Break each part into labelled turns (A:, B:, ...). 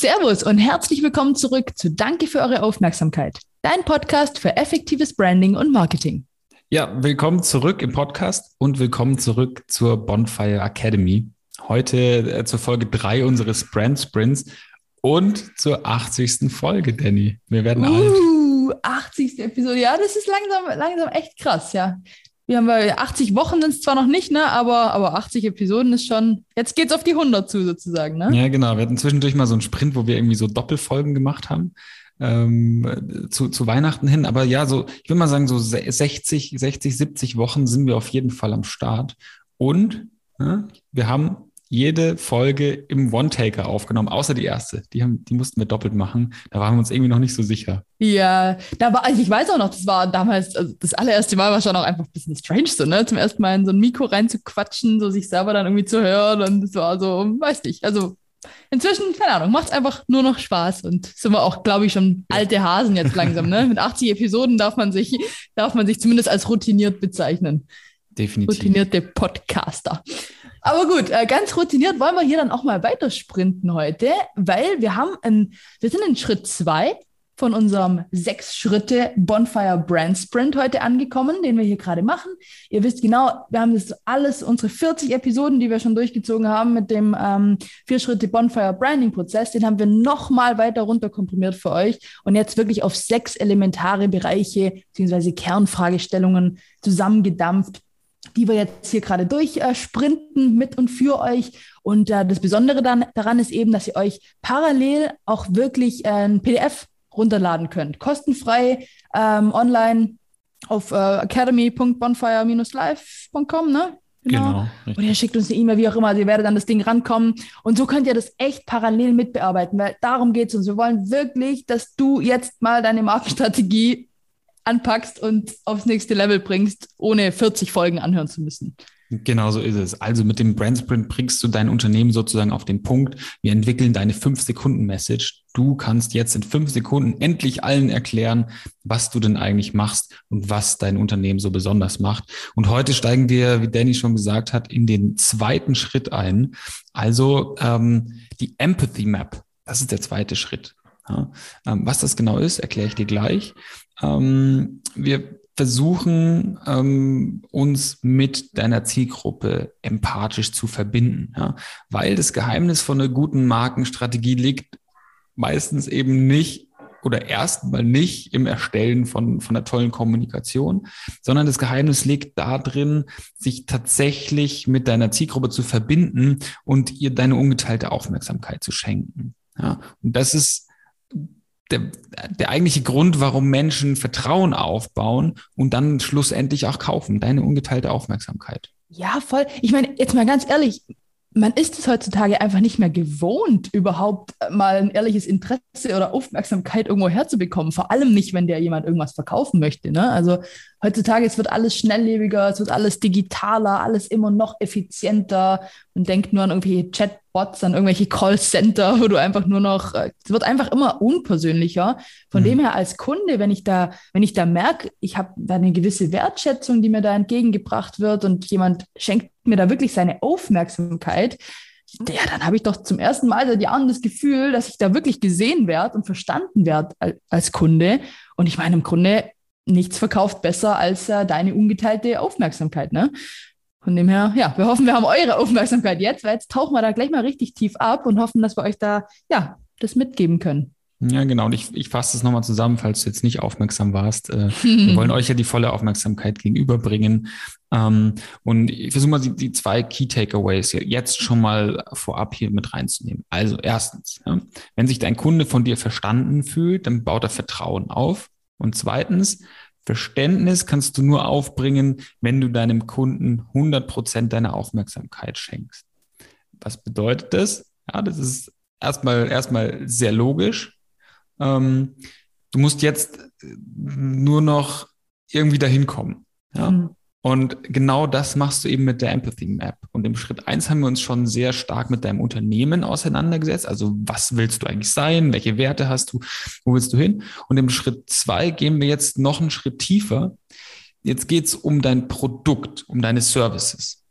A: Servus und herzlich willkommen zurück zu Danke für eure Aufmerksamkeit, dein Podcast für effektives Branding und Marketing.
B: Ja, willkommen zurück im Podcast und willkommen zurück zur Bonfire Academy. Heute äh, zur Folge 3 unseres Brand Sprints und zur 80. Folge, Danny. Wir werden
A: uh, alt. 80. Episode. Ja, das ist langsam, langsam echt krass, ja. Wir haben 80 Wochen sind es zwar noch nicht, ne, aber, aber 80 Episoden ist schon, jetzt geht's auf die 100 zu sozusagen, ne?
B: Ja, genau. Wir hatten zwischendurch mal so einen Sprint, wo wir irgendwie so Doppelfolgen gemacht haben. Ähm, zu, zu Weihnachten hin. Aber ja, so, ich würde mal sagen, so 60, 60, 70 Wochen sind wir auf jeden Fall am Start. Und ja, wir haben jede Folge im One-Taker aufgenommen, außer die erste. Die, haben, die mussten wir doppelt machen. Da waren wir uns irgendwie noch nicht so sicher.
A: Ja, da war, also ich weiß auch noch, das war damals, also das allererste Mal war schon auch einfach ein bisschen strange, so, ne? Zum ersten Mal in so ein Mikro reinzuquatschen, so sich selber dann irgendwie zu hören. Und das war so, weiß nicht. Also inzwischen, keine Ahnung, macht es einfach nur noch Spaß und sind wir auch, glaube ich, schon alte Hasen jetzt langsam, ne? Mit 80 Episoden darf man sich, darf man sich zumindest als routiniert bezeichnen.
B: Definitiv.
A: Routinierte Podcaster. Aber gut, äh, ganz routiniert wollen wir hier dann auch mal weitersprinten heute, weil wir haben ein, wir sind in Schritt zwei von unserem sechs Schritte Bonfire Brand Sprint heute angekommen, den wir hier gerade machen. Ihr wisst genau, wir haben das alles, unsere 40 Episoden, die wir schon durchgezogen haben mit dem ähm, vier Schritte Bonfire Branding Prozess, den haben wir nochmal weiter runterkomprimiert für euch und jetzt wirklich auf sechs elementare Bereiche bzw. Kernfragestellungen zusammengedampft, die wir jetzt hier gerade durchsprinten mit und für euch. Und äh, das Besondere dann, daran ist eben, dass ihr euch parallel auch wirklich äh, ein PDF runterladen könnt. Kostenfrei ähm, online auf äh, academy.bonfire-live.com, ne?
B: Genau. genau
A: und ihr schickt uns eine E-Mail, wie auch immer, also ihr werdet an das Ding rankommen. Und so könnt ihr das echt parallel mitbearbeiten, weil darum geht es uns. Wir wollen wirklich, dass du jetzt mal deine Markenstrategie anpackst und aufs nächste Level bringst, ohne 40 Folgen anhören zu müssen.
B: Genau so ist es. Also mit dem Brand Sprint bringst du dein Unternehmen sozusagen auf den Punkt. Wir entwickeln deine 5-Sekunden-Message. Du kannst jetzt in fünf Sekunden endlich allen erklären, was du denn eigentlich machst und was dein Unternehmen so besonders macht. Und heute steigen wir, wie Danny schon gesagt hat, in den zweiten Schritt ein. Also ähm, die Empathy Map. Das ist der zweite Schritt. Ja, ähm, was das genau ist, erkläre ich dir gleich. Ähm, wir versuchen, ähm, uns mit deiner Zielgruppe empathisch zu verbinden, ja? weil das Geheimnis von einer guten Markenstrategie liegt meistens eben nicht oder erstmal nicht im Erstellen von, von einer tollen Kommunikation, sondern das Geheimnis liegt darin, sich tatsächlich mit deiner Zielgruppe zu verbinden und ihr deine ungeteilte Aufmerksamkeit zu schenken. Ja, und das ist der, der eigentliche Grund, warum Menschen Vertrauen aufbauen und dann schlussendlich auch kaufen, deine ungeteilte Aufmerksamkeit.
A: Ja, voll. Ich meine, jetzt mal ganz ehrlich, man ist es heutzutage einfach nicht mehr gewohnt, überhaupt mal ein ehrliches Interesse oder Aufmerksamkeit irgendwo herzubekommen. Vor allem nicht, wenn der jemand irgendwas verkaufen möchte. Ne? Also heutzutage, es wird alles schnelllebiger, es wird alles digitaler, alles immer noch effizienter. Man denkt nur an irgendwelche Chatbots, an irgendwelche Callcenter, wo du einfach nur noch, äh, es wird einfach immer unpersönlicher. Von mhm. dem her als Kunde, wenn ich da, wenn ich da merke, ich habe da eine gewisse Wertschätzung, die mir da entgegengebracht wird und jemand schenkt mir da wirklich seine Aufmerksamkeit, ja, dann habe ich doch zum ersten Mal seit Jahren das Gefühl, dass ich da wirklich gesehen werde und verstanden werde als Kunde. Und ich meine, im Grunde, nichts verkauft besser als äh, deine ungeteilte Aufmerksamkeit, ne? Von dem her, ja, wir hoffen, wir haben eure Aufmerksamkeit jetzt, weil jetzt tauchen wir da gleich mal richtig tief ab und hoffen, dass wir euch da, ja, das mitgeben können.
B: Ja, genau. Und ich, ich fasse das nochmal zusammen, falls du jetzt nicht aufmerksam warst. Äh, wir wollen euch ja die volle Aufmerksamkeit gegenüberbringen. Ähm, und ich versuche mal die, die zwei Key Takeaways jetzt schon mal vorab hier mit reinzunehmen. Also erstens, wenn sich dein Kunde von dir verstanden fühlt, dann baut er Vertrauen auf. Und zweitens, Verständnis kannst du nur aufbringen, wenn du deinem Kunden 100 Prozent deiner Aufmerksamkeit schenkst. Was bedeutet das? Ja, das ist erstmal, erstmal sehr logisch. Ähm, du musst jetzt nur noch irgendwie dahin kommen. Ja? Mhm. Und genau das machst du eben mit der Empathy Map. Und im Schritt eins haben wir uns schon sehr stark mit deinem Unternehmen auseinandergesetzt. Also was willst du eigentlich sein? Welche Werte hast du? Wo willst du hin? Und im Schritt zwei gehen wir jetzt noch einen Schritt tiefer. Jetzt geht's um dein Produkt, um deine Services.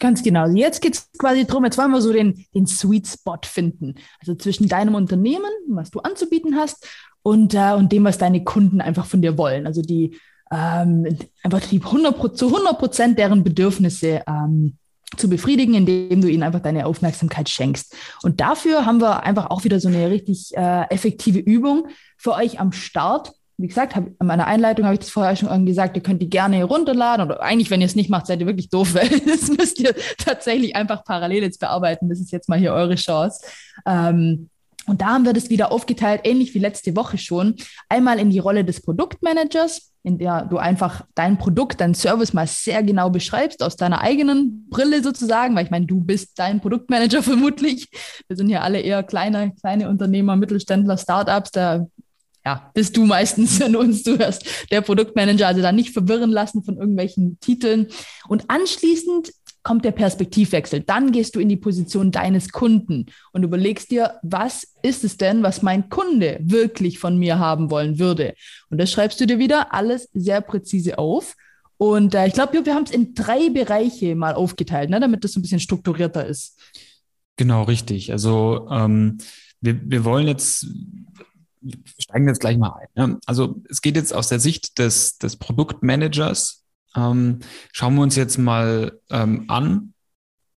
A: Ganz genau. Jetzt geht es quasi darum, jetzt wollen wir so den, den Sweet Spot finden. Also zwischen deinem Unternehmen, was du anzubieten hast, und, äh, und dem, was deine Kunden einfach von dir wollen. Also die ähm, einfach die 100, zu 100 Prozent deren Bedürfnisse ähm, zu befriedigen, indem du ihnen einfach deine Aufmerksamkeit schenkst. Und dafür haben wir einfach auch wieder so eine richtig äh, effektive Übung für euch am Start. Wie gesagt, hab, in meiner Einleitung habe ich das vorher schon gesagt, ihr könnt die gerne herunterladen oder eigentlich, wenn ihr es nicht macht, seid ihr wirklich doof, weil das müsst ihr tatsächlich einfach parallel jetzt bearbeiten. Das ist jetzt mal hier eure Chance. Ähm, und da haben wir das wieder aufgeteilt, ähnlich wie letzte Woche schon. Einmal in die Rolle des Produktmanagers, in der du einfach dein Produkt, dein Service mal sehr genau beschreibst, aus deiner eigenen Brille sozusagen, weil ich meine, du bist dein Produktmanager vermutlich. Wir sind ja alle eher kleine, kleine Unternehmer, Mittelständler, Startups, da ja, bist du meistens uns, du hast der Produktmanager, also da nicht verwirren lassen von irgendwelchen Titeln. Und anschließend kommt der Perspektivwechsel. Dann gehst du in die Position deines Kunden und überlegst dir, was ist es denn, was mein Kunde wirklich von mir haben wollen würde? Und das schreibst du dir wieder alles sehr präzise auf. Und äh, ich glaube, wir haben es in drei Bereiche mal aufgeteilt, ne, damit das so ein bisschen strukturierter ist.
B: Genau, richtig. Also ähm, wir, wir wollen jetzt wir steigen jetzt gleich mal ein. Ne? Also es geht jetzt aus der Sicht des, des Produktmanagers ähm, schauen wir uns jetzt mal ähm, an,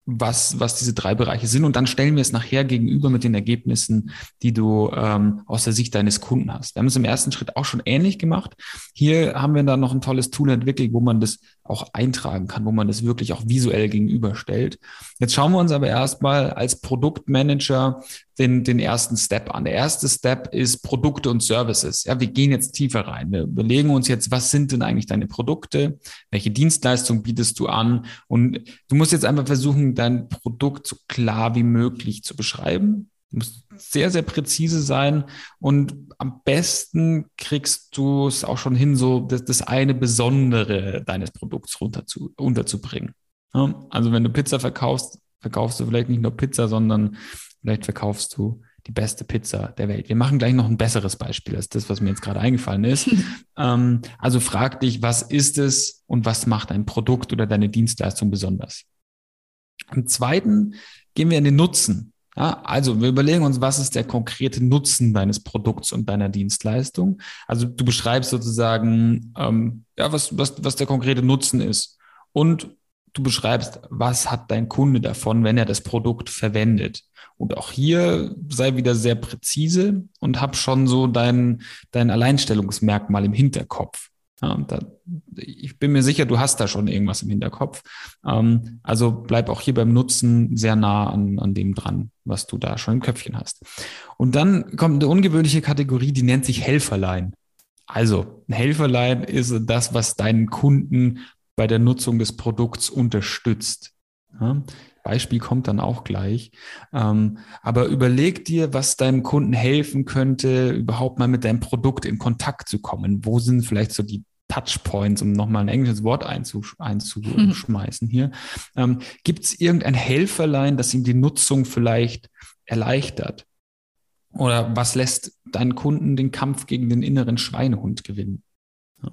B: was, was diese drei Bereiche sind und dann stellen wir es nachher gegenüber mit den Ergebnissen, die du ähm, aus der Sicht deines Kunden hast. Wir haben es im ersten Schritt auch schon ähnlich gemacht. Hier haben wir dann noch ein tolles Tool entwickelt, wo man das auch eintragen kann, wo man das wirklich auch visuell gegenüberstellt. Jetzt schauen wir uns aber erstmal als Produktmanager den, den ersten Step an. Der erste Step ist Produkte und Services. Ja, wir gehen jetzt tiefer rein. Wir überlegen uns jetzt, was sind denn eigentlich deine Produkte? Welche Dienstleistung bietest du an? Und du musst jetzt einfach versuchen, dein Produkt so klar wie möglich zu beschreiben. Du musst sehr, sehr präzise sein und am besten kriegst du es auch schon hin, so das, das eine Besondere deines Produkts runter zu, unterzubringen. Ja? Also wenn du Pizza verkaufst, verkaufst du vielleicht nicht nur Pizza, sondern vielleicht verkaufst du die beste Pizza der Welt. Wir machen gleich noch ein besseres Beispiel als das, was mir jetzt gerade eingefallen ist. ähm, also frag dich, was ist es und was macht dein Produkt oder deine Dienstleistung besonders? Im zweiten gehen wir in den Nutzen. Ja, also wir überlegen uns, was ist der konkrete Nutzen deines Produkts und deiner Dienstleistung. Also du beschreibst sozusagen, ähm, ja, was, was, was der konkrete Nutzen ist. Und du beschreibst, was hat dein Kunde davon, wenn er das Produkt verwendet. Und auch hier sei wieder sehr präzise und hab schon so dein, dein Alleinstellungsmerkmal im Hinterkopf. Ja, da, ich bin mir sicher, du hast da schon irgendwas im Hinterkopf. Ähm, also bleib auch hier beim Nutzen sehr nah an, an dem dran, was du da schon im Köpfchen hast. Und dann kommt eine ungewöhnliche Kategorie, die nennt sich Helferlein. Also, ein Helferlein ist das, was deinen Kunden bei der Nutzung des Produkts unterstützt. Ja, Beispiel kommt dann auch gleich. Ähm, aber überleg dir, was deinem Kunden helfen könnte, überhaupt mal mit deinem Produkt in Kontakt zu kommen. Wo sind vielleicht so die Touchpoints, um nochmal ein englisches Wort einzusch einzuschmeißen hier. Ähm, Gibt es irgendein Helferlein, das ihm die Nutzung vielleicht erleichtert? Oder was lässt deinen Kunden den Kampf gegen den inneren Schweinehund gewinnen?
A: Ja.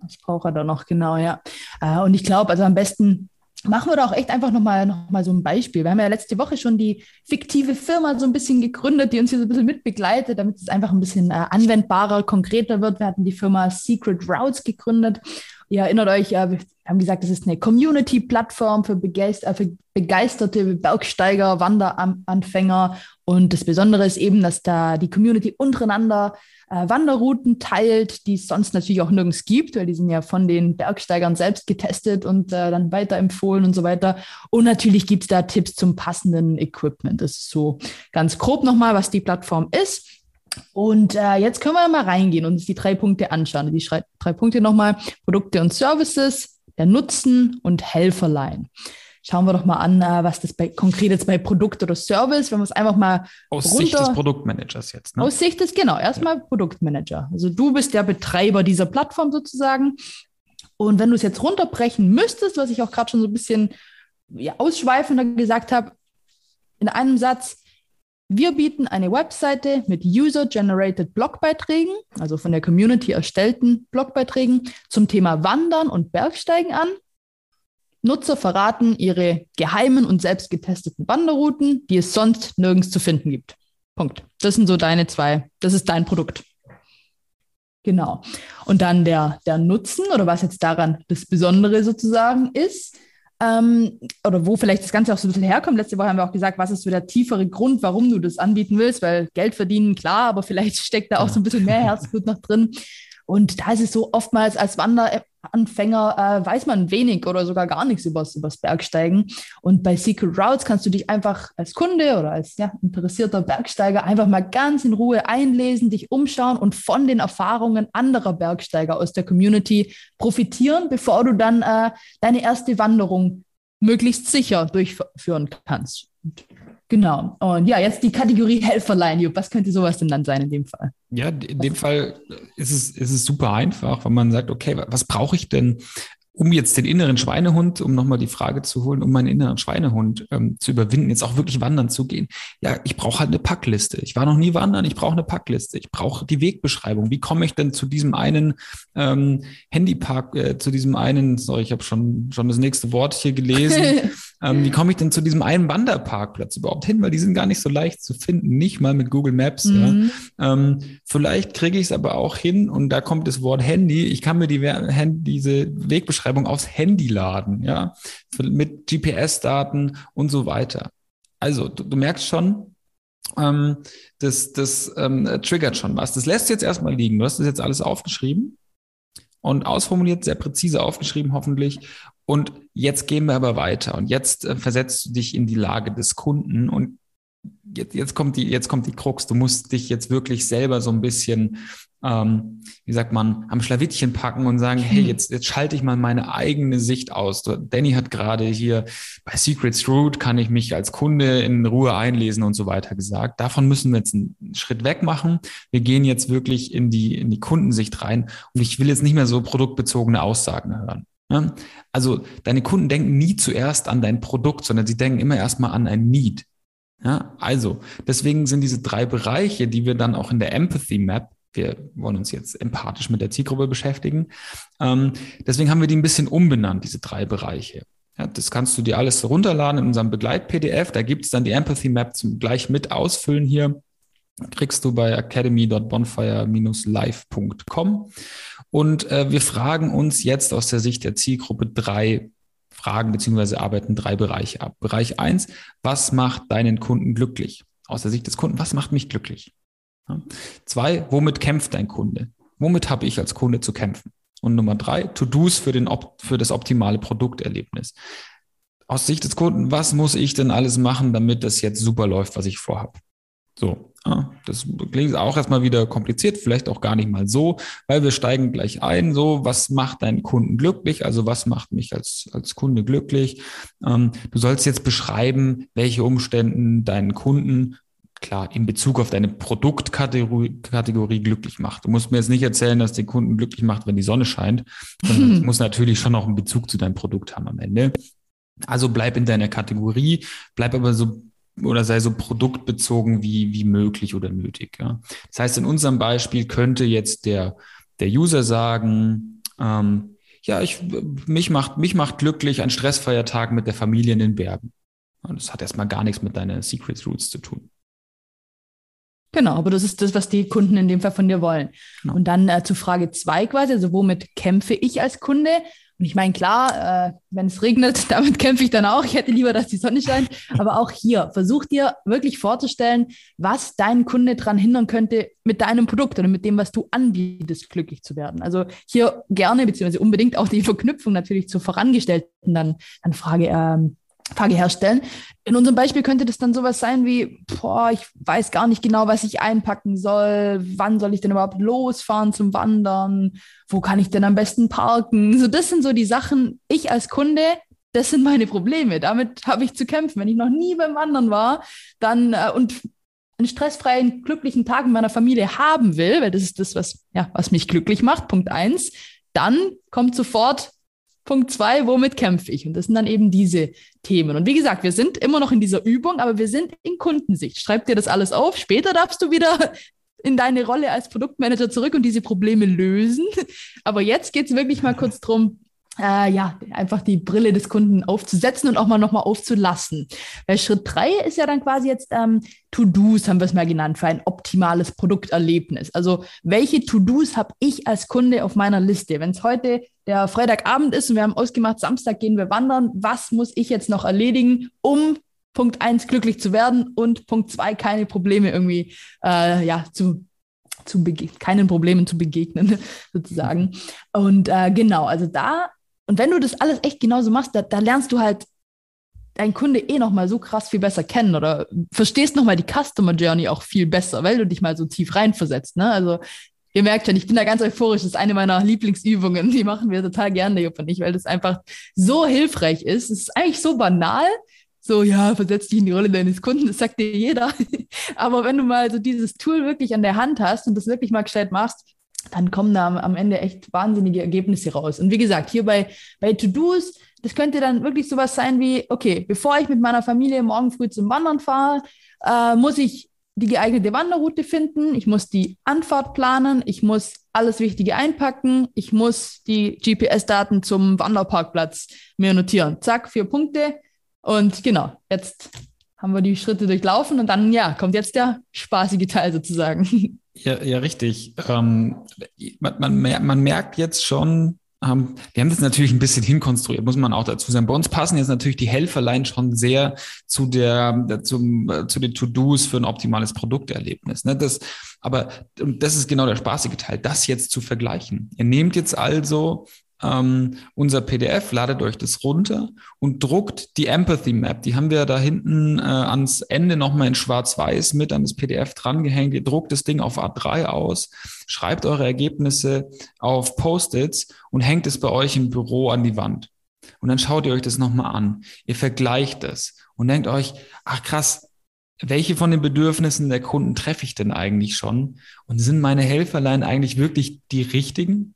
A: Das braucht er dann noch genau, ja. Äh, und ich glaube, also am besten Machen wir doch echt einfach nochmal noch mal so ein Beispiel. Wir haben ja letzte Woche schon die fiktive Firma so ein bisschen gegründet, die uns hier so ein bisschen mitbegleitet, damit es einfach ein bisschen äh, anwendbarer, konkreter wird. Wir hatten die Firma Secret Routes gegründet. Ihr erinnert euch, äh, wir haben gesagt, das ist eine Community-Plattform für, begeister für begeisterte Bergsteiger, Wanderanfänger. Und das Besondere ist eben, dass da die Community untereinander äh, Wanderrouten teilt, die es sonst natürlich auch nirgends gibt, weil die sind ja von den Bergsteigern selbst getestet und äh, dann weiterempfohlen und so weiter. Und natürlich gibt es da Tipps zum passenden Equipment. Das ist so ganz grob nochmal, was die Plattform ist. Und äh, jetzt können wir mal reingehen und uns die drei Punkte anschauen. Die drei Punkte nochmal: Produkte und Services, der Nutzen und Helferlein schauen wir doch mal an, äh, was das bei, konkret jetzt bei Produkt oder Service, wenn wir es einfach mal
B: aus runter, Sicht des Produktmanagers jetzt.
A: Ne? Aus Sicht des, genau, erstmal ja. Produktmanager. Also du bist der Betreiber dieser Plattform sozusagen. Und wenn du es jetzt runterbrechen müsstest, was ich auch gerade schon so ein bisschen ja, ausschweifender gesagt habe, in einem Satz, wir bieten eine Webseite mit User-Generated Blogbeiträgen, also von der Community erstellten Blogbeiträgen zum Thema Wandern und Bergsteigen an Nutzer verraten ihre geheimen und selbst getesteten Wanderrouten, die es sonst nirgends zu finden gibt. Punkt. Das sind so deine zwei, das ist dein Produkt. Genau. Und dann der, der Nutzen oder was jetzt daran das Besondere sozusagen ist, ähm, oder wo vielleicht das Ganze auch so ein bisschen herkommt. Letzte Woche haben wir auch gesagt, was ist so der tiefere Grund, warum du das anbieten willst, weil Geld verdienen, klar, aber vielleicht steckt da auch so ein bisschen mehr Herzblut noch drin. Und da ist es so oftmals als Wanderanfänger äh, weiß man wenig oder sogar gar nichts über das Bergsteigen. Und bei Secret Routes kannst du dich einfach als Kunde oder als ja, interessierter Bergsteiger einfach mal ganz in Ruhe einlesen, dich umschauen und von den Erfahrungen anderer Bergsteiger aus der Community profitieren, bevor du dann äh, deine erste Wanderung möglichst sicher durchführen kannst. Genau. Und ja, jetzt die Kategorie Helferlein. Jupp, was könnte sowas denn dann sein in dem Fall?
B: Ja, in dem Fall ist es, ist es super einfach, wenn man sagt, okay, was brauche ich denn, um jetzt den inneren Schweinehund, um nochmal die Frage zu holen, um meinen inneren Schweinehund ähm, zu überwinden, jetzt auch wirklich wandern zu gehen. Ja, ich brauche halt eine Packliste. Ich war noch nie wandern, ich brauche eine Packliste. Ich brauche die Wegbeschreibung. Wie komme ich denn zu diesem einen ähm, Handypark, äh, zu diesem einen, sorry, ich habe schon, schon das nächste Wort hier gelesen. Ähm, wie komme ich denn zu diesem einen Wanderparkplatz überhaupt hin? Weil die sind gar nicht so leicht zu finden, nicht mal mit Google Maps. Mhm. Ja. Ähm, vielleicht kriege ich es aber auch hin und da kommt das Wort Handy. Ich kann mir die, diese Wegbeschreibung aufs Handy laden, ja, mit GPS-Daten und so weiter. Also, du, du merkst schon, ähm, das, das ähm, triggert schon was. Das lässt jetzt erstmal liegen. Du hast das jetzt alles aufgeschrieben und ausformuliert, sehr präzise aufgeschrieben hoffentlich. Und jetzt gehen wir aber weiter und jetzt äh, versetzt du dich in die Lage des Kunden und jetzt, jetzt kommt die, jetzt kommt die Krux. Du musst dich jetzt wirklich selber so ein bisschen, ähm, wie sagt man, am Schlawittchen packen und sagen, hey, jetzt, jetzt schalte ich mal meine eigene Sicht aus. Danny hat gerade hier bei Secrets Root kann ich mich als Kunde in Ruhe einlesen und so weiter gesagt. Davon müssen wir jetzt einen Schritt weg machen. Wir gehen jetzt wirklich in die, in die Kundensicht rein und ich will jetzt nicht mehr so produktbezogene Aussagen hören. Ja? Also deine Kunden denken nie zuerst an dein Produkt, sondern sie denken immer erstmal an ein Need. Ja? Also deswegen sind diese drei Bereiche, die wir dann auch in der Empathy Map wir wollen uns jetzt empathisch mit der Zielgruppe beschäftigen. Ähm, deswegen haben wir die ein bisschen umbenannt, diese drei Bereiche. Ja, das kannst du dir alles runterladen in unserem Begleit-PDF. Da gibt es dann die Empathy Map zum gleich mit ausfüllen hier. Kriegst du bei academy.bonfire-live.com. Und äh, wir fragen uns jetzt aus der Sicht der Zielgruppe drei Fragen beziehungsweise arbeiten drei Bereiche ab. Bereich eins: was macht deinen Kunden glücklich? Aus der Sicht des Kunden, was macht mich glücklich? Ja. Zwei, womit kämpft dein Kunde? Womit habe ich als Kunde zu kämpfen? Und Nummer drei, To-Dos für, den, für das optimale Produkterlebnis. Aus Sicht des Kunden, was muss ich denn alles machen, damit das jetzt super läuft, was ich vorhabe? So, ja, das klingt auch erstmal wieder kompliziert, vielleicht auch gar nicht mal so, weil wir steigen gleich ein. So, was macht deinen Kunden glücklich? Also was macht mich als, als Kunde glücklich? Ähm, du sollst jetzt beschreiben, welche Umständen deinen Kunden klar in Bezug auf deine Produktkategorie Kategorie glücklich macht. Du musst mir jetzt nicht erzählen, dass den Kunden glücklich macht, wenn die Sonne scheint, sondern es muss natürlich schon auch einen Bezug zu deinem Produkt haben am Ende. Also bleib in deiner Kategorie, bleib aber so oder sei so produktbezogen wie, wie möglich oder nötig. Ja. Das heißt, in unserem Beispiel könnte jetzt der, der User sagen, ähm, ja, ich, mich macht, mich macht glücklich ein stressfreier Tag mit der Familie in den Bergen. Und das hat erstmal gar nichts mit deiner Secret Roots zu tun.
A: Genau, aber das ist das, was die Kunden in dem Fall von dir wollen. Genau. Und dann äh, zu Frage zwei quasi, also womit kämpfe ich als Kunde? Und ich meine, klar, äh, wenn es regnet, damit kämpfe ich dann auch. Ich hätte lieber, dass die Sonne scheint. Aber auch hier, versuch dir wirklich vorzustellen, was deinen Kunde daran hindern könnte, mit deinem Produkt oder mit dem, was du anbietest, glücklich zu werden. Also hier gerne, beziehungsweise unbedingt auch die Verknüpfung natürlich zur vorangestellten dann, dann Frage ähm, Frage herstellen. In unserem Beispiel könnte das dann sowas sein wie, boah, ich weiß gar nicht genau, was ich einpacken soll. Wann soll ich denn überhaupt losfahren zum Wandern? Wo kann ich denn am besten parken? So, das sind so die Sachen, ich als Kunde, das sind meine Probleme. Damit habe ich zu kämpfen. Wenn ich noch nie beim Wandern war, dann äh, und einen stressfreien, glücklichen Tag mit meiner Familie haben will, weil das ist das, was, ja, was mich glücklich macht, Punkt eins, dann kommt sofort Punkt zwei, womit kämpfe ich? Und das sind dann eben diese Themen. Und wie gesagt, wir sind immer noch in dieser Übung, aber wir sind in Kundensicht. Schreib dir das alles auf. Später darfst du wieder in deine Rolle als Produktmanager zurück und diese Probleme lösen. Aber jetzt geht es wirklich mal kurz drum, äh, ja, einfach die Brille des Kunden aufzusetzen und auch mal nochmal aufzulassen. Weil Schritt drei ist ja dann quasi jetzt ähm, To-Dos, haben wir es mal genannt, für ein optimales Produkterlebnis. Also welche To-Dos habe ich als Kunde auf meiner Liste? Wenn es heute der Freitagabend ist und wir haben ausgemacht, Samstag gehen wir wandern, was muss ich jetzt noch erledigen, um Punkt eins glücklich zu werden und Punkt zwei keine Probleme irgendwie äh, ja, zu zu keinen Problemen zu begegnen, sozusagen. Und äh, genau, also da und wenn du das alles echt genauso machst, da, da lernst du halt deinen Kunde eh noch mal so krass viel besser kennen oder verstehst noch mal die Customer Journey auch viel besser, weil du dich mal so tief reinversetzt. Ne? Also ihr merkt schon, ich bin da ganz euphorisch. Das ist eine meiner Lieblingsübungen. Die machen wir total gerne, Jupp und ich, weil das einfach so hilfreich ist. Es ist eigentlich so banal. So, ja, versetz dich in die Rolle deines Kunden, das sagt dir jeder. Aber wenn du mal so dieses Tool wirklich an der Hand hast und das wirklich mal gestellt machst, dann kommen da am Ende echt wahnsinnige Ergebnisse raus. Und wie gesagt, hier bei, bei To-Dos, das könnte dann wirklich sowas sein wie, okay, bevor ich mit meiner Familie morgen früh zum Wandern fahre, äh, muss ich die geeignete Wanderroute finden, ich muss die Anfahrt planen, ich muss alles Wichtige einpacken, ich muss die GPS-Daten zum Wanderparkplatz mir notieren. Zack, vier Punkte. Und genau, jetzt haben wir die Schritte durchlaufen und dann, ja, kommt jetzt der spaßige Teil sozusagen.
B: Ja, ja richtig. Ähm, man, man, man, merkt jetzt schon, ähm, wir haben das natürlich ein bisschen hinkonstruiert, muss man auch dazu sagen. Bei uns passen jetzt natürlich die Helferlein schon sehr zu der, zum, zu den To-Dos für ein optimales Produkterlebnis. Ne? Das, aber und das ist genau der spaßige Teil, das jetzt zu vergleichen. Ihr nehmt jetzt also ähm, unser PDF, ladet euch das runter und druckt die Empathy Map. Die haben wir da hinten äh, ans Ende nochmal in schwarz-weiß mit an das PDF drangehängt. Ihr druckt das Ding auf A3 aus, schreibt eure Ergebnisse auf Post-its und hängt es bei euch im Büro an die Wand. Und dann schaut ihr euch das nochmal an. Ihr vergleicht es und denkt euch, ach krass, welche von den Bedürfnissen der Kunden treffe ich denn eigentlich schon? Und sind meine Helferlein eigentlich wirklich die richtigen?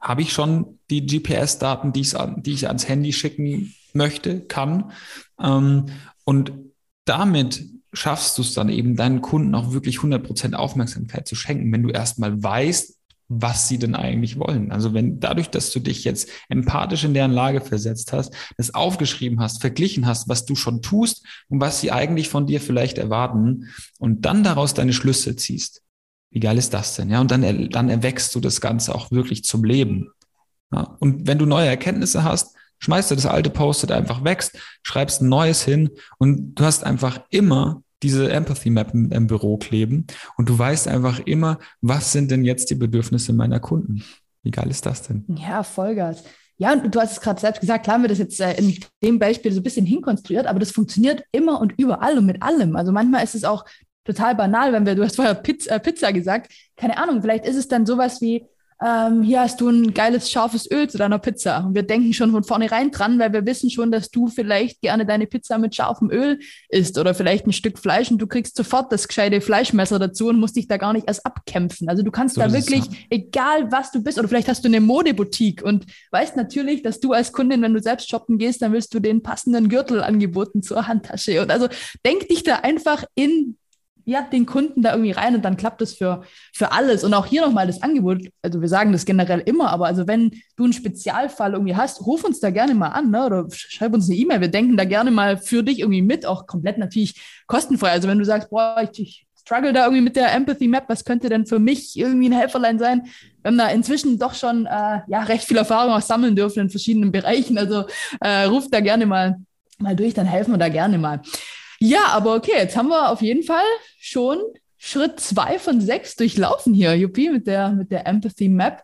B: Habe ich schon die GPS-Daten, die, die ich ans Handy schicken möchte, kann. Ähm, und damit schaffst du es dann eben, deinen Kunden auch wirklich 100% Aufmerksamkeit zu schenken, wenn du erstmal weißt, was sie denn eigentlich wollen. Also wenn dadurch, dass du dich jetzt empathisch in deren Lage versetzt hast, das aufgeschrieben hast, verglichen hast, was du schon tust und was sie eigentlich von dir vielleicht erwarten und dann daraus deine Schlüsse ziehst, wie geil ist das denn? Ja, und dann, dann erwächst du das Ganze auch wirklich zum Leben. Ja, und wenn du neue Erkenntnisse hast, schmeißt du das alte Post-it einfach weg, schreibst ein neues hin und du hast einfach immer diese Empathy Map im Büro kleben und du weißt einfach immer, was sind denn jetzt die Bedürfnisse meiner Kunden? Wie geil ist das denn?
A: Ja, Vollgas. Ja, und du hast es gerade selbst gesagt, klar haben wir das jetzt äh, in dem Beispiel so ein bisschen hinkonstruiert, aber das funktioniert immer und überall und mit allem. Also manchmal ist es auch total banal, wenn wir, du hast vorher Pizza, äh, Pizza gesagt, keine Ahnung, vielleicht ist es dann sowas wie, ähm, hier hast du ein geiles, scharfes Öl zu deiner Pizza. Und wir denken schon von vornherein dran, weil wir wissen schon, dass du vielleicht gerne deine Pizza mit scharfem Öl isst oder vielleicht ein Stück Fleisch und du kriegst sofort das gescheite Fleischmesser dazu und musst dich da gar nicht erst abkämpfen. Also du kannst so da wirklich, es, ja. egal was du bist, oder vielleicht hast du eine Modeboutique und weißt natürlich, dass du als Kundin, wenn du selbst shoppen gehst, dann willst du den passenden Gürtel angeboten zur Handtasche. Und also denk dich da einfach in ja, den Kunden da irgendwie rein und dann klappt es für, für alles. Und auch hier nochmal das Angebot, also wir sagen das generell immer, aber also wenn du einen Spezialfall irgendwie hast, ruf uns da gerne mal an ne? oder schreib uns eine E-Mail. Wir denken da gerne mal für dich irgendwie mit, auch komplett natürlich kostenfrei. Also wenn du sagst, boah, ich, ich struggle da irgendwie mit der Empathy Map, was könnte denn für mich irgendwie ein Helferlein sein? Wir haben da inzwischen doch schon äh, ja, recht viel Erfahrung auch sammeln dürfen in verschiedenen Bereichen. Also äh, ruft da gerne mal, mal durch, dann helfen wir da gerne mal. Ja, aber okay, jetzt haben wir auf jeden Fall schon Schritt zwei von sechs durchlaufen hier, Juppie, mit der, mit der Empathy Map.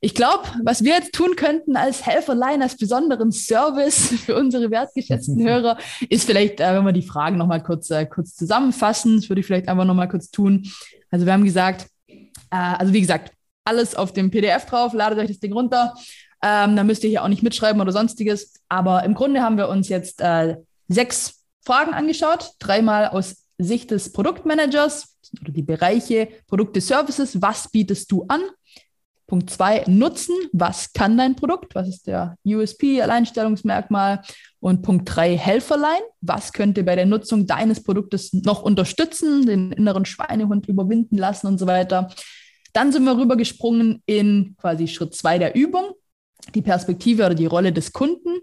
A: Ich glaube, was wir jetzt tun könnten als Helferlein, als besonderen Service für unsere wertgeschätzten Hörer, ist vielleicht, äh, wenn wir die Fragen nochmal kurz, äh, kurz zusammenfassen. Das würde ich vielleicht einfach nochmal kurz tun. Also wir haben gesagt, äh, also wie gesagt, alles auf dem PDF drauf, ladet euch das Ding runter. Ähm, dann müsst ihr hier auch nicht mitschreiben oder sonstiges. Aber im Grunde haben wir uns jetzt äh, sechs Fragen angeschaut, dreimal aus Sicht des Produktmanagers oder die Bereiche Produkte, Services, was bietest du an? Punkt zwei, Nutzen, was kann dein Produkt? Was ist der USP, Alleinstellungsmerkmal? Und Punkt drei, Helferlein, was könnte bei der Nutzung deines Produktes noch unterstützen, den inneren Schweinehund überwinden lassen und so weiter. Dann sind wir rübergesprungen in quasi Schritt zwei der Übung. die Perspektive oder die Rolle des Kunden.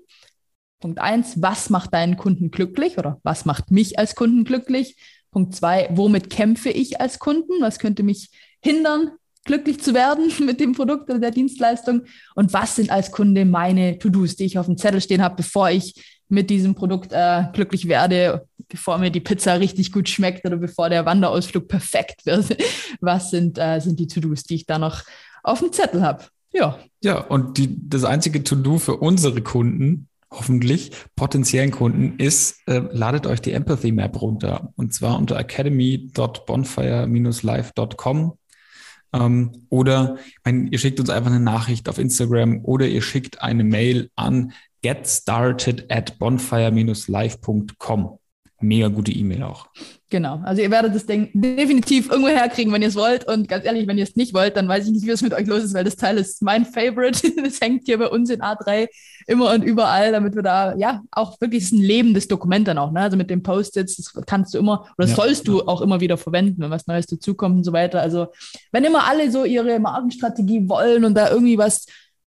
A: Punkt eins, was macht deinen Kunden glücklich oder was macht mich als Kunden glücklich? Punkt zwei, womit kämpfe ich als Kunden? Was könnte mich hindern, glücklich zu werden mit dem Produkt oder der Dienstleistung? Und was sind als Kunde meine To-Dos, die ich auf dem Zettel stehen habe, bevor ich mit diesem Produkt äh, glücklich werde, bevor mir die Pizza richtig gut schmeckt oder bevor der Wanderausflug perfekt wird? Was sind, äh, sind die To-Dos, die ich da noch auf dem Zettel habe?
B: Ja. Ja, und die, das einzige To-Do für unsere Kunden, hoffentlich potenziellen Kunden, ist, äh, ladet euch die Empathy Map runter. Und zwar unter academy.bonfire-live.com. Ähm, oder ich meine, ihr schickt uns einfach eine Nachricht auf Instagram oder ihr schickt eine Mail an getstarted at bonfire-live.com. Mega gute E-Mail auch.
A: Genau. Also ihr werdet das Ding definitiv irgendwo herkriegen, wenn ihr es wollt. Und ganz ehrlich, wenn ihr es nicht wollt, dann weiß ich nicht, wie es mit euch los ist, weil das Teil ist mein Favorite. Das hängt hier bei uns in A3 immer und überall, damit wir da, ja, auch wirklich, ist ein lebendes Dokument dann auch, ne? Also mit den Post-its, das kannst du immer, oder ja. sollst du auch immer wieder verwenden, wenn was Neues dazukommt und so weiter. Also wenn immer alle so ihre Markenstrategie wollen und da irgendwie was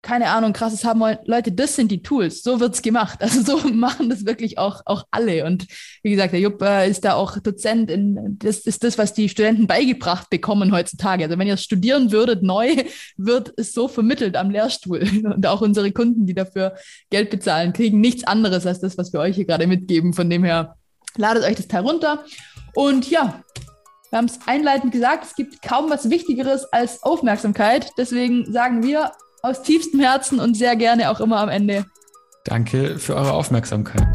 A: keine Ahnung, krasses haben wollen. Leute, das sind die Tools. So wird's gemacht. Also so machen das wirklich auch, auch alle. Und wie gesagt, der Jupp äh, ist da auch Dozent in, das ist das, was die Studenten beigebracht bekommen heutzutage. Also wenn ihr studieren würdet neu, wird es so vermittelt am Lehrstuhl. Und auch unsere Kunden, die dafür Geld bezahlen, kriegen nichts anderes als das, was wir euch hier gerade mitgeben. Von dem her, ladet euch das Teil runter. Und ja, wir haben es einleitend gesagt, es gibt kaum was Wichtigeres als Aufmerksamkeit. Deswegen sagen wir aus tiefstem Herzen und sehr gerne auch immer am Ende.
B: Danke für eure Aufmerksamkeit.